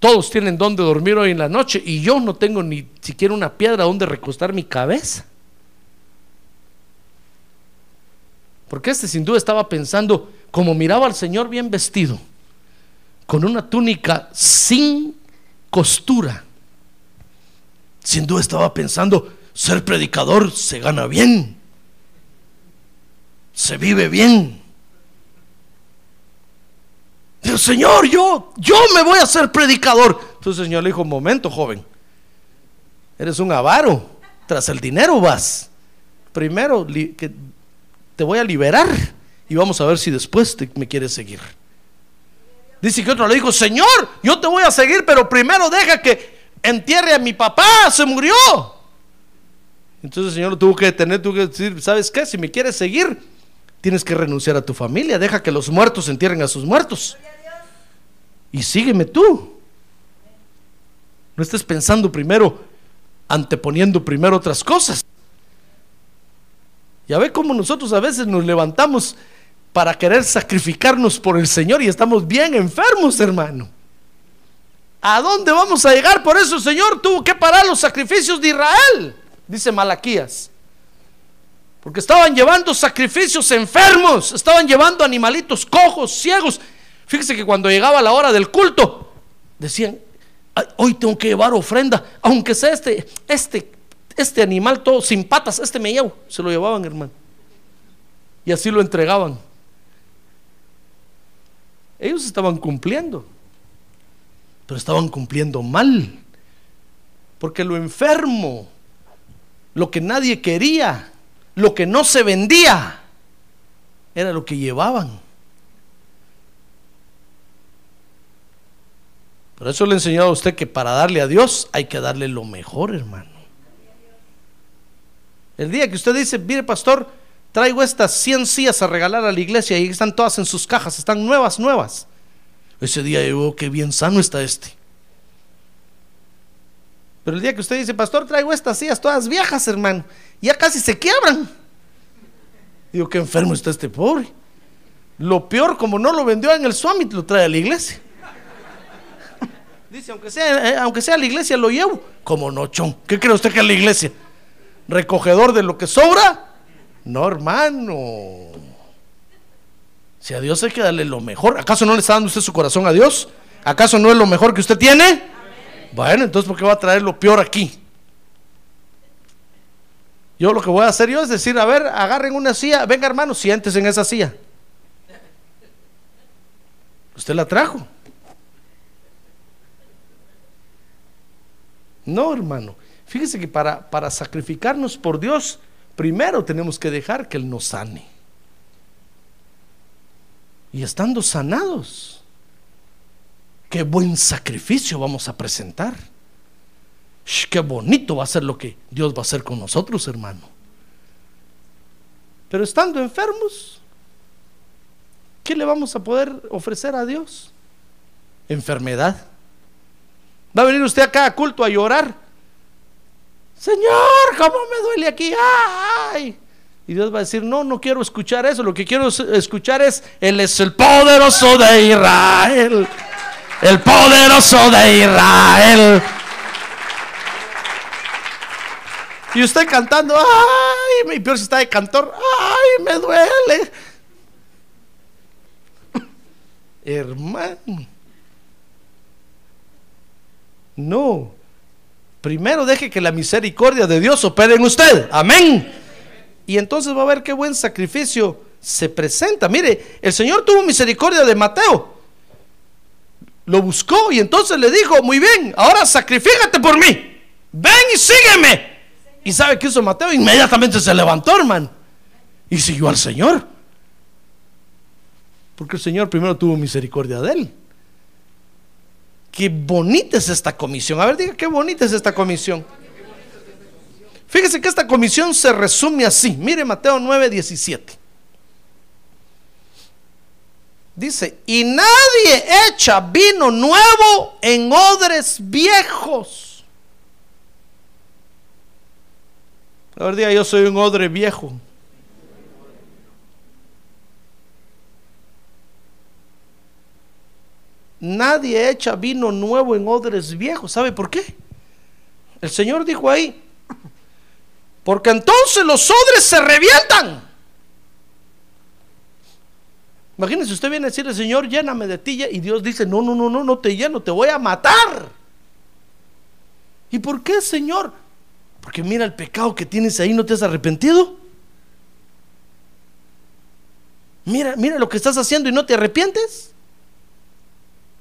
Todos tienen donde dormir hoy en la noche y yo no tengo ni siquiera una piedra donde recostar mi cabeza. Porque este sin duda estaba pensando, como miraba al Señor bien vestido, con una túnica sin costura, sin duda estaba pensando, ser predicador se gana bien, se vive bien. Señor, yo, yo me voy a ser predicador. Entonces el Señor le dijo, momento, joven, eres un avaro, tras el dinero vas. Primero que te voy a liberar y vamos a ver si después me quieres seguir. Dice que otro le dijo, Señor, yo te voy a seguir, pero primero deja que entierre a mi papá, se murió. Entonces el Señor tuvo que detener, tuvo que decir, ¿sabes qué? Si me quieres seguir, tienes que renunciar a tu familia, deja que los muertos entierren a sus muertos. Y sígueme tú. No estés pensando primero, anteponiendo primero otras cosas. Ya ve cómo nosotros a veces nos levantamos para querer sacrificarnos por el Señor y estamos bien enfermos, hermano. ¿A dónde vamos a llegar? Por eso el Señor tuvo que parar los sacrificios de Israel dice Malaquías. Porque estaban llevando sacrificios enfermos, estaban llevando animalitos cojos, ciegos. Fíjese que cuando llegaba la hora del culto, decían, hoy tengo que llevar ofrenda, aunque sea este, este, este animal todo sin patas, este me llevo. Se lo llevaban, hermano. Y así lo entregaban. Ellos estaban cumpliendo, pero estaban cumpliendo mal. Porque lo enfermo lo que nadie quería, lo que no se vendía, era lo que llevaban. Por eso le he enseñado a usted que para darle a Dios hay que darle lo mejor, hermano. El día que usted dice, mire pastor, traigo estas 100 sillas a regalar a la iglesia y están todas en sus cajas, están nuevas, nuevas. Ese día yo, oh, qué bien sano está este. Pero el día que usted dice, pastor, traigo estas sillas todas viejas, hermano, ya casi se quiebran. Digo, qué enfermo está este pobre. Lo peor, como no lo vendió en el Summit, lo trae a la iglesia. Dice, aunque sea, eh, aunque sea la iglesia, lo llevo. Como no, chon. ¿Qué cree usted que es la iglesia? ¿Recogedor de lo que sobra? No, hermano. Si a Dios hay que darle lo mejor. ¿Acaso no le está dando usted su corazón a Dios? ¿Acaso no es lo mejor que usted tiene? Bueno, entonces ¿por qué va a traer lo peor aquí? Yo lo que voy a hacer yo es decir, a ver, agarren una silla, venga hermano, siéntese en esa silla. Usted la trajo. No, hermano. Fíjese que para, para sacrificarnos por Dios, primero tenemos que dejar que Él nos sane. Y estando sanados, qué buen sacrificio vamos a presentar. Qué bonito va a ser lo que Dios va a hacer con nosotros, hermano. Pero estando enfermos, ¿qué le vamos a poder ofrecer a Dios? Enfermedad. Va a venir usted acá a culto a llorar. Señor, ¿cómo me duele aquí? ¡Ay! Y Dios va a decir, no, no quiero escuchar eso. Lo que quiero es- escuchar es, Él es el poderoso de Israel. El poderoso de Israel. Y usted cantando, ay, y peor si está de cantor, ay, me duele. Hermano. No. Primero deje que la misericordia de Dios opere en usted. Amén. Y entonces va a ver qué buen sacrificio se presenta. Mire, el Señor tuvo misericordia de Mateo. Lo buscó y entonces le dijo, muy bien, ahora sacrifícate por mí. Ven y sígueme. ¿Y sabe qué hizo Mateo? Inmediatamente se levantó, hermano. Y siguió al Señor. Porque el Señor primero tuvo misericordia de él. Qué bonita es esta comisión. A ver, diga, qué bonita es esta comisión. Fíjese que esta comisión se resume así. Mire Mateo 9, 17. Dice, y nadie echa vino nuevo en odres viejos. A ver, diga, yo soy un odre viejo. Nadie echa vino nuevo en odres viejos. ¿Sabe por qué? El Señor dijo ahí, porque entonces los odres se revientan. Imagínense, usted viene a decirle, Señor, lléname de ti. Y Dios dice, no, no, no, no, no te lleno, te voy a matar. ¿Y por qué, Señor? Porque mira el pecado que tienes ahí, ¿no te has arrepentido? Mira, mira lo que estás haciendo y no te arrepientes.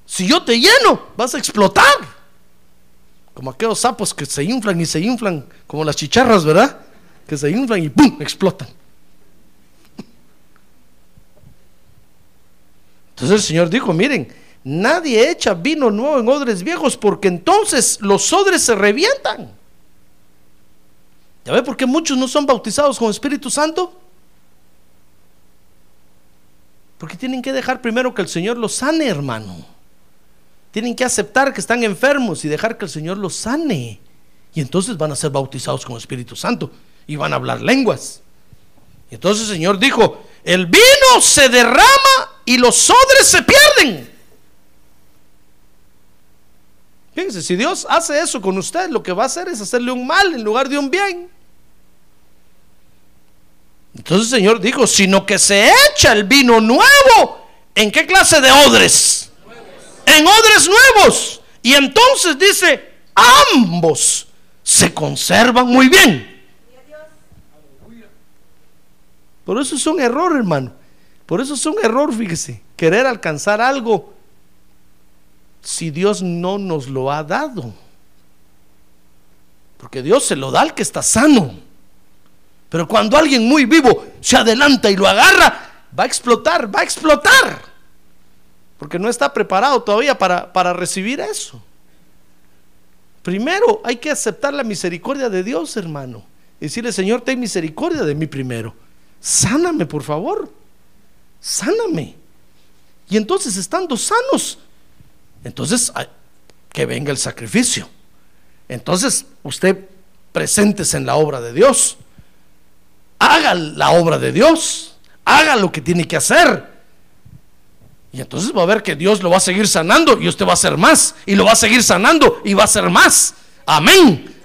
Si yo te lleno, vas a explotar. Como aquellos sapos que se inflan y se inflan, como las chicharras, ¿verdad? Que se inflan y ¡pum! explotan. Entonces el Señor dijo, miren, nadie echa vino nuevo en odres viejos porque entonces los odres se revientan. ¿Ya ve por qué muchos no son bautizados con Espíritu Santo? Porque tienen que dejar primero que el Señor los sane, hermano. Tienen que aceptar que están enfermos y dejar que el Señor los sane. Y entonces van a ser bautizados con Espíritu Santo y van a hablar lenguas. Y entonces el Señor dijo, el vino se derrama y los odres se pierden. Fíjense, si Dios hace eso con usted, lo que va a hacer es hacerle un mal en lugar de un bien. Entonces el Señor dijo, sino que se echa el vino nuevo. ¿En qué clase de odres? En odres nuevos. Y entonces dice, ambos se conservan muy bien. Por eso es un error, hermano. Por eso es un error, fíjese, querer alcanzar algo si Dios no nos lo ha dado. Porque Dios se lo da al que está sano. Pero cuando alguien muy vivo se adelanta y lo agarra, va a explotar, va a explotar. Porque no está preparado todavía para, para recibir eso. Primero hay que aceptar la misericordia de Dios, hermano. Y decirle, Señor, ten misericordia de mí primero. Sáname, por favor. Sáname. Y entonces, estando sanos, entonces que venga el sacrificio. Entonces, usted presentes en la obra de Dios. Haga la obra de Dios. Haga lo que tiene que hacer. Y entonces va a ver que Dios lo va a seguir sanando y usted va a hacer más. Y lo va a seguir sanando y va a hacer más. Amén.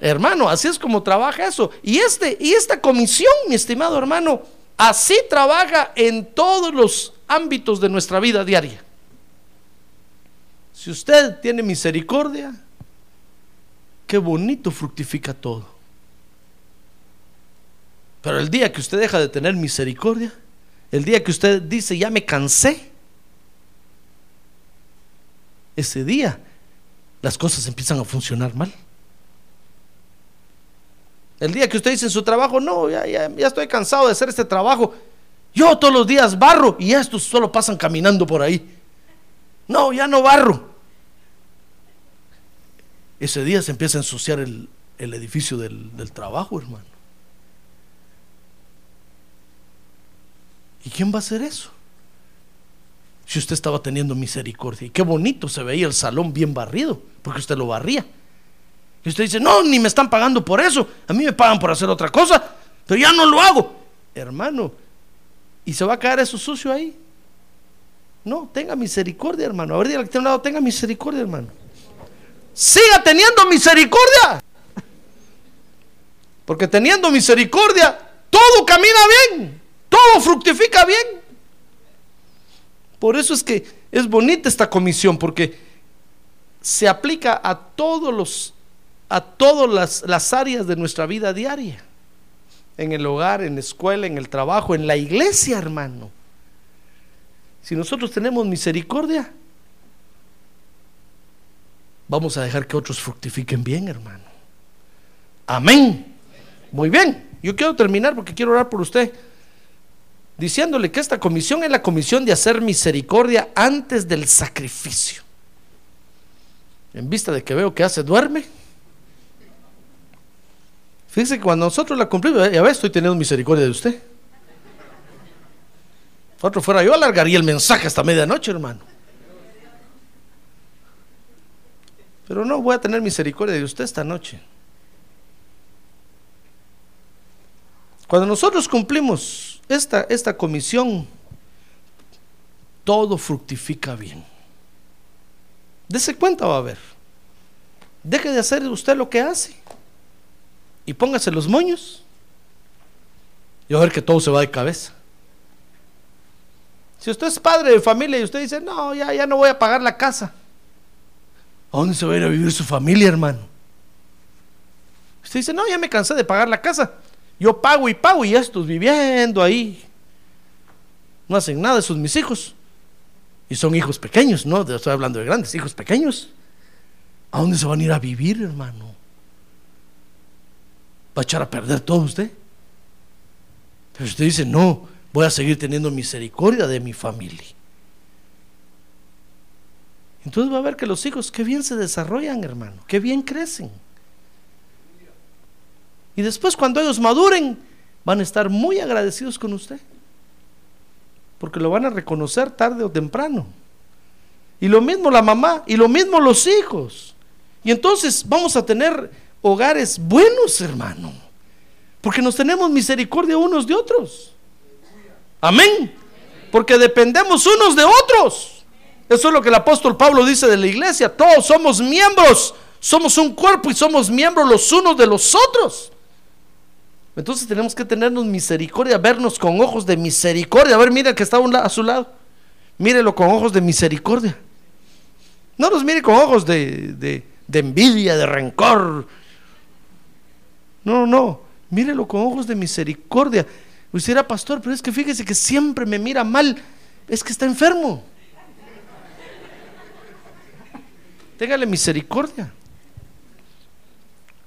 Hermano, así es como trabaja eso. Y, este, y esta comisión, mi estimado hermano, así trabaja en todos los ámbitos de nuestra vida diaria. Si usted tiene misericordia, qué bonito fructifica todo. Pero el día que usted deja de tener misericordia, el día que usted dice, ya me cansé, ese día las cosas empiezan a funcionar mal. El día que usted dice en su trabajo, no, ya, ya, ya estoy cansado de hacer este trabajo. Yo todos los días barro y estos solo pasan caminando por ahí. No, ya no barro. Ese día se empieza a ensuciar el, el edificio del, del trabajo, hermano. ¿Y quién va a hacer eso? Si usted estaba teniendo misericordia. Y qué bonito se veía el salón bien barrido, porque usted lo barría. Y usted dice, no, ni me están pagando por eso. A mí me pagan por hacer otra cosa, pero ya no lo hago. Hermano, ¿y se va a caer eso sucio ahí? No, tenga misericordia, hermano. A ver, dígale que un lado, tenga misericordia, hermano. Siga teniendo misericordia. Porque teniendo misericordia, todo camina bien, todo fructifica bien. Por eso es que es bonita esta comisión, porque se aplica a todos los, a todas las, las áreas de nuestra vida diaria. En el hogar, en la escuela, en el trabajo, en la iglesia, hermano. Si nosotros tenemos misericordia, vamos a dejar que otros fructifiquen bien, hermano. Amén. Muy bien. Yo quiero terminar porque quiero orar por usted. Diciéndole que esta comisión es la comisión de hacer misericordia antes del sacrificio. En vista de que veo que hace duerme. Fíjese que cuando nosotros la cumplimos, ya ves, estoy teniendo misericordia de usted. Otro fuera yo, alargaría el mensaje hasta medianoche, hermano. Pero no voy a tener misericordia de usted esta noche. Cuando nosotros cumplimos esta, esta comisión, todo fructifica bien. Dese cuenta, va a ver. Deje de hacer usted lo que hace y póngase los moños y va a ver que todo se va de cabeza. Si usted es padre de familia y usted dice, no, ya, ya no voy a pagar la casa, ¿a dónde se va a ir a vivir su familia, hermano? Usted dice, no, ya me cansé de pagar la casa. Yo pago y pago y estos viviendo ahí. No hacen nada, esos mis hijos. Y son hijos pequeños, no estoy hablando de grandes, hijos pequeños. ¿A dónde se van a ir a vivir, hermano? ¿Va a echar a perder todo usted? Pero usted dice, no, voy a seguir teniendo misericordia de mi familia. Entonces va a ver que los hijos, qué bien se desarrollan, hermano, qué bien crecen. Y después cuando ellos maduren, van a estar muy agradecidos con usted. Porque lo van a reconocer tarde o temprano. Y lo mismo la mamá, y lo mismo los hijos. Y entonces vamos a tener hogares buenos, hermano. Porque nos tenemos misericordia unos de otros. Amén. Porque dependemos unos de otros. Eso es lo que el apóstol Pablo dice de la iglesia. Todos somos miembros. Somos un cuerpo y somos miembros los unos de los otros. Entonces tenemos que tenernos misericordia, vernos con ojos de misericordia. A ver, mira que está a su lado. Mírelo con ojos de misericordia. No los mire con ojos de, de envidia, de rencor. No, no. Mírelo con ojos de misericordia. Usted era pastor, pero es que fíjese que siempre me mira mal. Es que está enfermo. Téngale misericordia.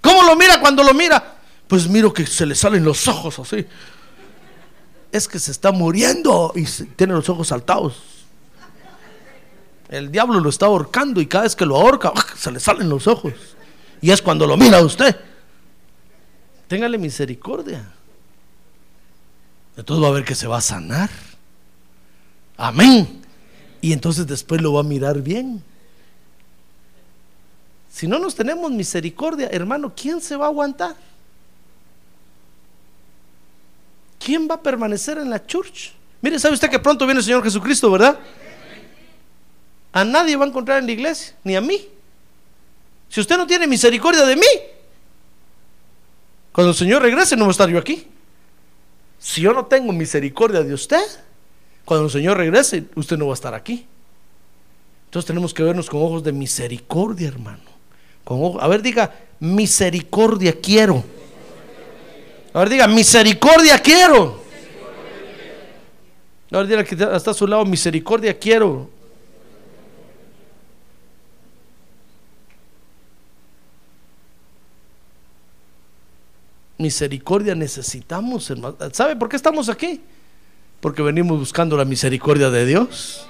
¿Cómo lo mira cuando lo mira? Pues miro que se le salen los ojos así. Es que se está muriendo y tiene los ojos saltados. El diablo lo está ahorcando y cada vez que lo ahorca se le salen los ojos. Y es cuando lo mira usted. Téngale misericordia. Entonces va a ver que se va a sanar. Amén. Y entonces después lo va a mirar bien. Si no nos tenemos misericordia, hermano, ¿quién se va a aguantar? ¿quién va a permanecer en la church? Mire, ¿sabe usted que pronto viene el Señor Jesucristo, verdad? A nadie va a encontrar en la iglesia, ni a mí. Si usted no tiene misericordia de mí, cuando el Señor regrese no voy a estar yo aquí. Si yo no tengo misericordia de usted, cuando el Señor regrese, usted no va a estar aquí. Entonces tenemos que vernos con ojos de misericordia, hermano. A ver, diga, misericordia quiero. A ver, diga, misericordia quiero. A ver, diga que está a su lado, misericordia quiero. Misericordia necesitamos, hermano. ¿Sabe por qué estamos aquí? Porque venimos buscando la misericordia de Dios.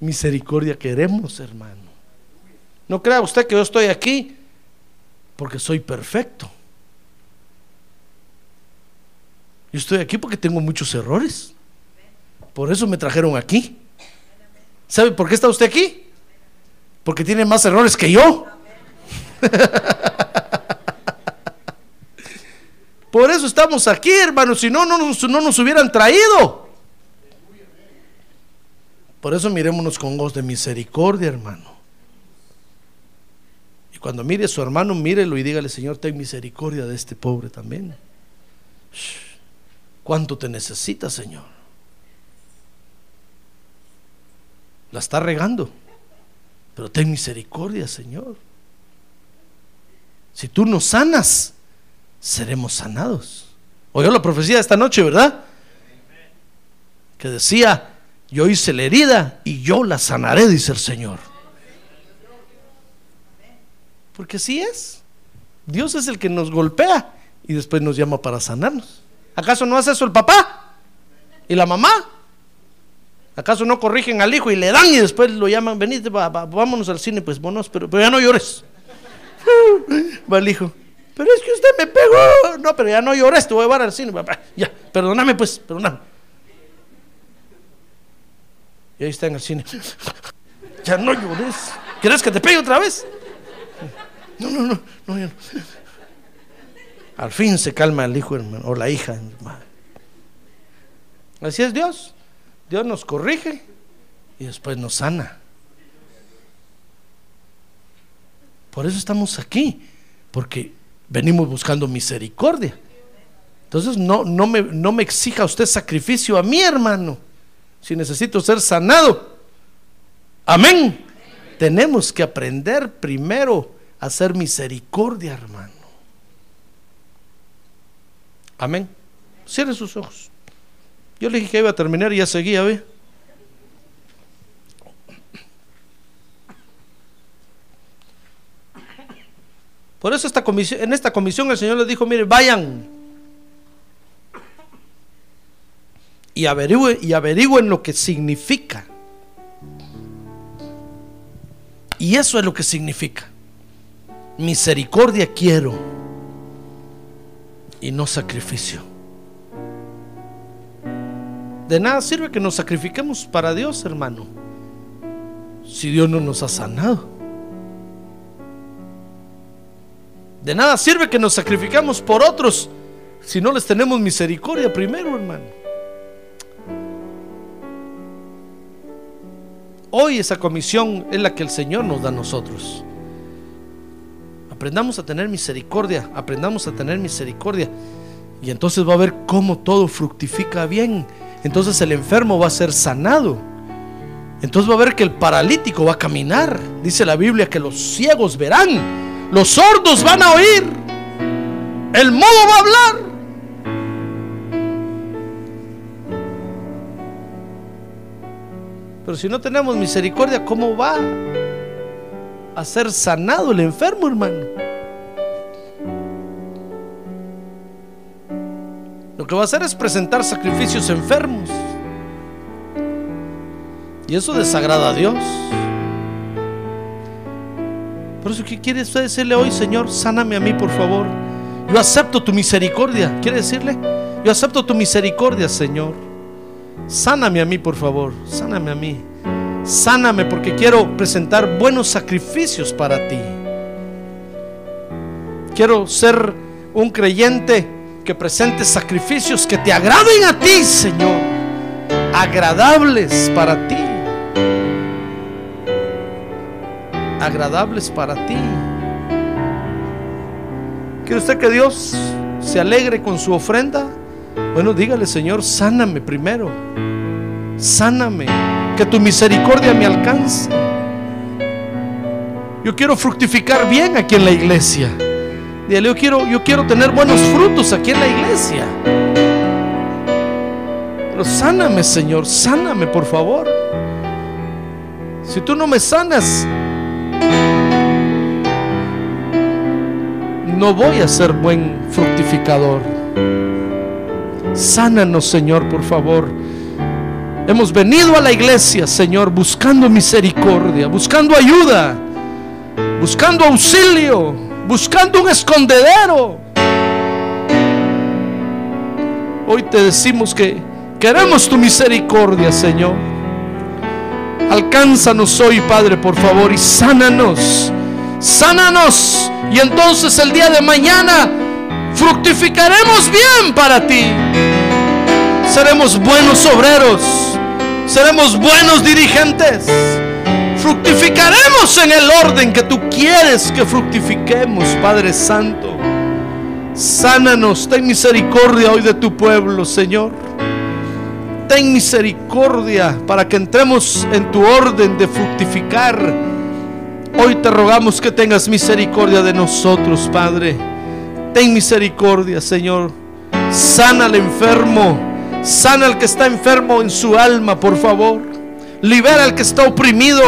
Misericordia queremos, hermano. No crea usted que yo estoy aquí porque soy perfecto. Yo estoy aquí porque tengo muchos errores. Por eso me trajeron aquí. ¿Sabe por qué está usted aquí? Porque tiene más errores que yo. Por eso estamos aquí, hermanos. Si no, no nos, no nos hubieran traído. Por eso mirémonos con ojos de misericordia, hermano. Y cuando mire a su hermano, mírelo y dígale, Señor, ten misericordia de este pobre también. ¿Cuánto te necesita, Señor? La está regando. Pero ten misericordia, Señor. Si tú nos sanas, seremos sanados. Oyó la profecía de esta noche, ¿verdad? Que decía, yo hice la herida y yo la sanaré, dice el Señor. Porque así es. Dios es el que nos golpea y después nos llama para sanarnos. ¿Acaso no hace eso el papá? ¿Y la mamá? ¿Acaso no corrigen al hijo y le dan y después lo llaman, venite, vámonos al cine, pues vámonos, pero, pero ya no llores? Va el hijo, pero es que usted me pegó. No, pero ya no llores, te voy a llevar al cine. Ya, perdóname pues, perdóname. Y ahí está en el cine. Ya no llores. ¿Quieres que te pegue otra vez? No, no, no, no, no. Al fin se calma el hijo hermano, o la hija. Así es Dios. Dios nos corrige y después nos sana. Por eso estamos aquí, porque venimos buscando misericordia. Entonces no, no, me, no me exija usted sacrificio a mi hermano, si necesito ser sanado. Amén. Tenemos que aprender primero a hacer misericordia, hermano. Amén. Cierre sus ojos. Yo le dije que iba a terminar y ya seguía, ¿ve? Por eso en esta comisión el Señor les dijo, mire, vayan y averigüen, y averigüen lo que significa. Y eso es lo que significa. Misericordia quiero y no sacrificio. De nada sirve que nos sacrifiquemos para Dios, hermano, si Dios no nos ha sanado. De nada sirve que nos sacrificamos por otros si no les tenemos misericordia primero, hermano. Hoy esa comisión es la que el Señor nos da a nosotros. Aprendamos a tener misericordia, aprendamos a tener misericordia. Y entonces va a ver cómo todo fructifica bien. Entonces el enfermo va a ser sanado. Entonces va a ver que el paralítico va a caminar. Dice la Biblia que los ciegos verán los sordos van a oír. El modo va a hablar. Pero si no tenemos misericordia, ¿cómo va a ser sanado el enfermo, hermano? Lo que va a hacer es presentar sacrificios enfermos. Y eso desagrada a Dios. Por eso, ¿qué quiere usted decirle hoy, Señor? Sáname a mí, por favor. Yo acepto tu misericordia. ¿Quiere decirle? Yo acepto tu misericordia, Señor. Sáname a mí, por favor. Sáname a mí. Sáname porque quiero presentar buenos sacrificios para ti. Quiero ser un creyente que presente sacrificios que te agraden a ti, Señor. Agradables para ti. Agradables para ti. ¿Quiere usted que Dios se alegre con su ofrenda? Bueno, dígale, Señor, sáname primero. Sáname. Que tu misericordia me alcance. Yo quiero fructificar bien aquí en la iglesia. Dígale, yo quiero, yo quiero tener buenos frutos aquí en la iglesia. Pero sáname, Señor, sáname, por favor. Si tú no me sanas, no voy a ser buen fructificador. Sánanos, Señor, por favor. Hemos venido a la iglesia, Señor, buscando misericordia, buscando ayuda, buscando auxilio, buscando un escondedero. Hoy te decimos que queremos tu misericordia, Señor. Alcánzanos hoy, Padre, por favor, y sánanos. Sánanos. Y entonces el día de mañana fructificaremos bien para ti. Seremos buenos obreros. Seremos buenos dirigentes. Fructificaremos en el orden que tú quieres que fructifiquemos, Padre Santo. Sánanos, ten misericordia hoy de tu pueblo, Señor. Ten misericordia para que entremos en tu orden de fructificar. Hoy te rogamos que tengas misericordia de nosotros, Padre. Ten misericordia, Señor. Sana al enfermo. Sana al que está enfermo en su alma, por favor. Libera al que está oprimido.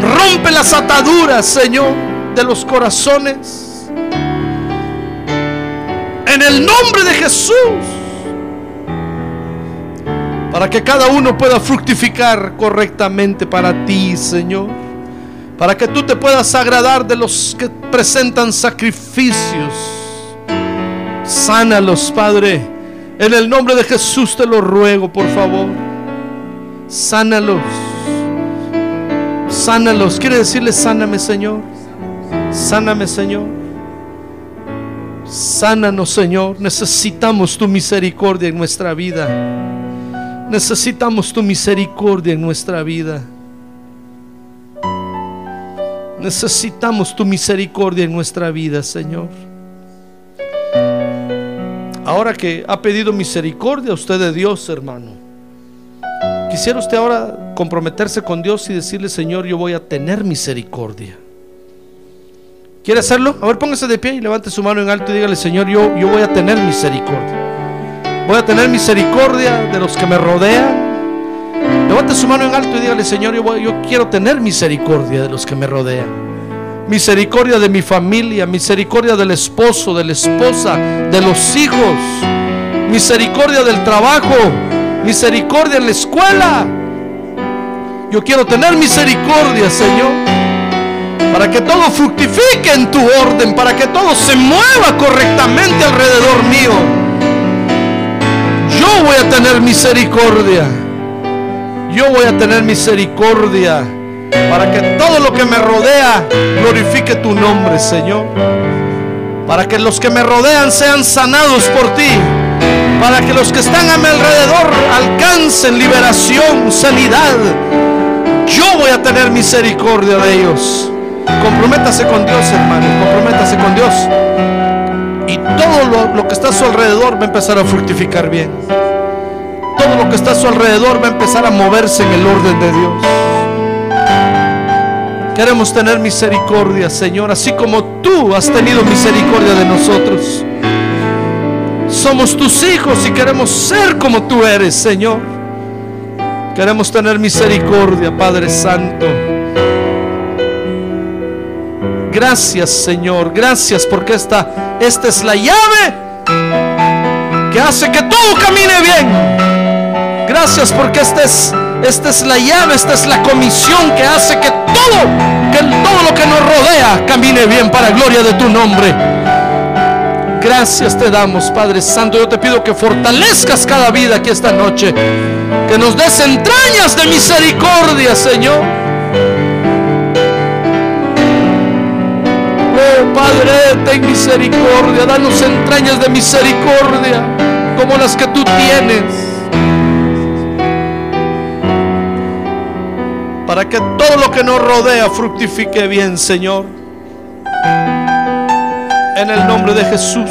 Rompe las ataduras, Señor, de los corazones en el nombre de Jesús. Para que cada uno pueda fructificar correctamente para ti, Señor. Para que tú te puedas agradar de los que presentan sacrificios. Sánalos, Padre. En el nombre de Jesús te lo ruego, por favor. Sánalos. Sánalos. Quiere decirle, sáname, Señor. Sáname, Señor. Sánanos, Señor. Necesitamos tu misericordia en nuestra vida. Necesitamos tu misericordia en nuestra vida. Necesitamos tu misericordia en nuestra vida, Señor. Ahora que ha pedido misericordia a usted de Dios, hermano. Quisiera usted ahora comprometerse con Dios y decirle, Señor, yo voy a tener misericordia. ¿Quiere hacerlo? A ver, póngase de pie y levante su mano en alto y dígale, Señor, yo, yo voy a tener misericordia. Voy a tener misericordia de los que me rodean. Levante su mano en alto y dígale, Señor, yo, quiero tener misericordia de los que me rodean. Misericordia de mi familia, misericordia del esposo, de la esposa, de los hijos. Misericordia del trabajo, misericordia en la escuela. Yo quiero tener misericordia, Señor para que todo fructifique en tu orden, para que todo se mueva correctamente alrededor mío. Yo voy a tener misericordia. Yo voy a tener misericordia para que todo lo que me rodea glorifique tu nombre, Señor. Para que los que me rodean sean sanados por ti. Para que los que están a mi alrededor alcancen liberación, sanidad. Yo voy a tener misericordia de ellos. Comprométase con Dios, hermano. Comprométase con Dios. Y todo lo, que está a su alrededor va a empezar a fructificar bien. Todo lo que está a su alrededor va a empezar a moverse en el orden de Dios. Queremos tener misericordia, Señor, así como tú has tenido misericordia de nosotros. Somos tus hijos y queremos ser como tú eres, Señor. Queremos tener misericordia, Padre Santo. Gracias Señor, gracias porque esta, esta es la llave que hace que todo camine bien. Gracias porque esta es, esta es la llave, esta es la comisión que hace que todo, que todo lo que nos rodea camine bien para gloria de tu nombre. Gracias te damos, Padre Santo. Yo te pido que fortalezcas cada vida aquí esta noche. Que nos des entrañas de misericordia, Señor Padre, ten misericordia, danos entrañas de misericordia como las que tú tienes. Para que todo lo que nos rodea fructifique bien, Señor. En el nombre de Jesús.